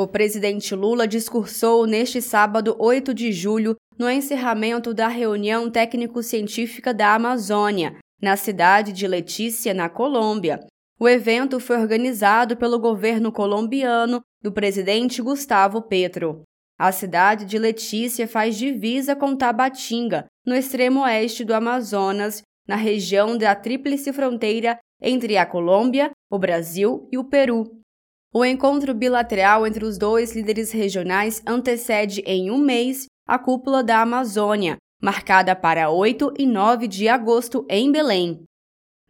O presidente Lula discursou neste sábado, 8 de julho, no encerramento da reunião técnico-científica da Amazônia, na cidade de Letícia, na Colômbia. O evento foi organizado pelo governo colombiano do presidente Gustavo Petro. A cidade de Letícia faz divisa com Tabatinga, no extremo oeste do Amazonas, na região da tríplice fronteira entre a Colômbia, o Brasil e o Peru. O encontro bilateral entre os dois líderes regionais antecede em um mês a cúpula da Amazônia, marcada para 8 e 9 de agosto em Belém.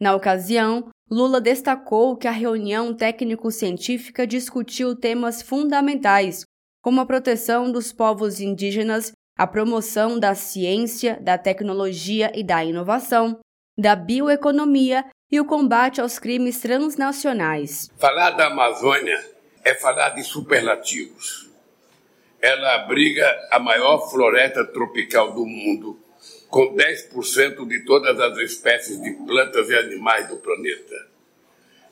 Na ocasião, Lula destacou que a reunião técnico-científica discutiu temas fundamentais, como a proteção dos povos indígenas, a promoção da ciência, da tecnologia e da inovação, da bioeconomia e o combate aos crimes transnacionais. Falar da Amazônia é falar de superlativos. Ela abriga a maior floresta tropical do mundo, com 10% de todas as espécies de plantas e animais do planeta.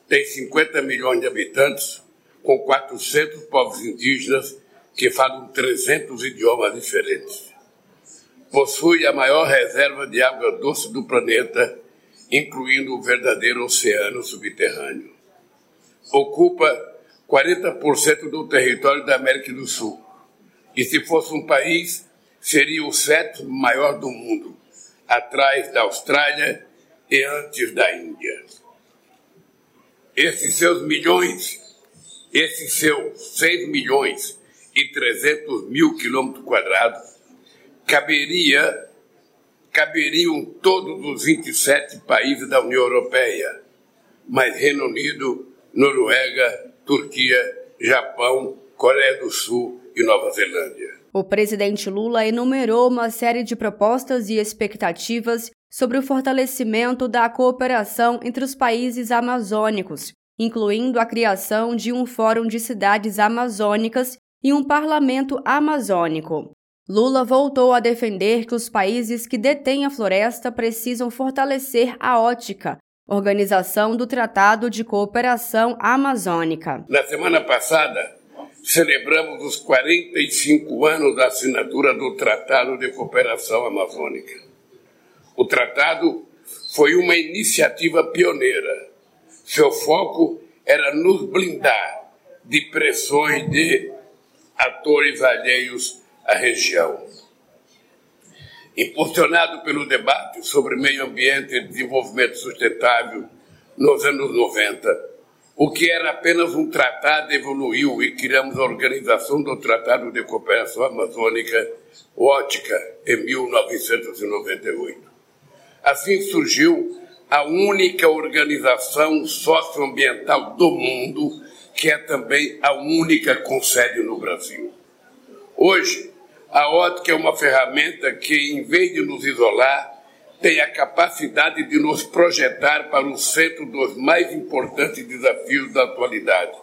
Tem 50 milhões de habitantes, com 400 povos indígenas que falam 300 idiomas diferentes. Possui a maior reserva de água doce do planeta incluindo o verdadeiro oceano subterrâneo. Ocupa 40% do território da América do Sul. E se fosse um país, seria o sétimo maior do mundo, atrás da Austrália e antes da Índia. Esses seus milhões, esses seus 6 milhões e 300 mil quilômetros quadrados, caberia caberiam todos os 27 países da União Europeia, mas Reino Unido, Noruega, Turquia, Japão, Coreia do Sul e Nova Zelândia. O presidente Lula enumerou uma série de propostas e expectativas sobre o fortalecimento da cooperação entre os países amazônicos, incluindo a criação de um Fórum de Cidades Amazônicas e um Parlamento Amazônico. Lula voltou a defender que os países que detêm a floresta precisam fortalecer a ótica, organização do Tratado de Cooperação Amazônica. Na semana passada, celebramos os 45 anos da assinatura do Tratado de Cooperação Amazônica. O tratado foi uma iniciativa pioneira. Seu foco era nos blindar de pressões de atores alheios a região. Impulsionado pelo debate sobre meio ambiente e desenvolvimento sustentável nos anos 90, o que era apenas um tratado evoluiu e criamos a Organização do Tratado de Cooperação Amazônica, OTICA, em 1998. Assim surgiu a única organização socioambiental do mundo, que é também a única com sede no Brasil. Hoje, a ótica é uma ferramenta que, em vez de nos isolar, tem a capacidade de nos projetar para o centro dos mais importantes desafios da atualidade,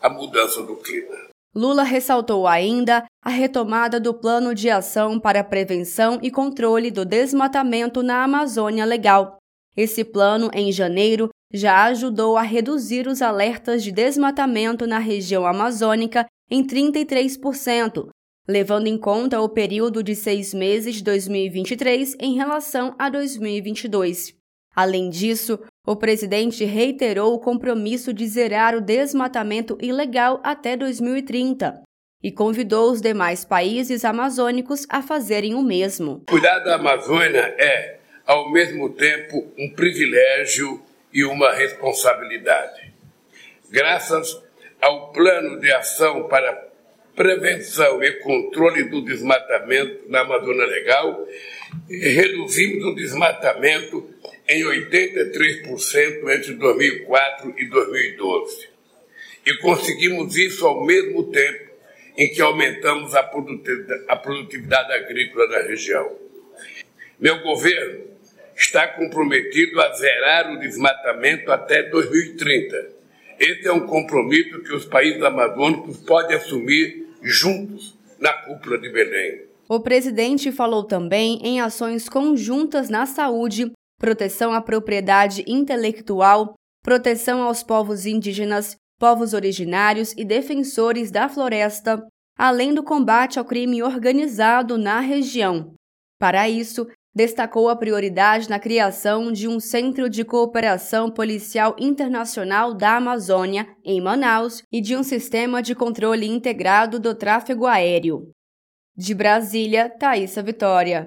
a mudança do clima. Lula ressaltou ainda a retomada do Plano de Ação para Prevenção e Controle do Desmatamento na Amazônia Legal. Esse plano, em janeiro, já ajudou a reduzir os alertas de desmatamento na região amazônica em 33%, levando em conta o período de seis meses de 2023 em relação a 2022. Além disso, o presidente reiterou o compromisso de zerar o desmatamento ilegal até 2030 e convidou os demais países amazônicos a fazerem o mesmo. Cuidar da Amazônia é, ao mesmo tempo, um privilégio e uma responsabilidade. Graças ao Plano de Ação para prevenção e controle do desmatamento na Amazônia Legal, reduzimos o desmatamento em 83% entre 2004 e 2012. E conseguimos isso ao mesmo tempo em que aumentamos a produtividade agrícola da região. Meu governo está comprometido a zerar o desmatamento até 2030. Esse é um compromisso que os países amazônicos podem assumir juntos na cúpula de Belém. O presidente falou também em ações conjuntas na saúde, proteção à propriedade intelectual, proteção aos povos indígenas, povos originários e defensores da floresta, além do combate ao crime organizado na região. Para isso, destacou a prioridade na criação de um Centro de Cooperação Policial Internacional da Amazônia, em Manaus, e de um sistema de controle integrado do tráfego aéreo. De Brasília, Thaisa Vitória.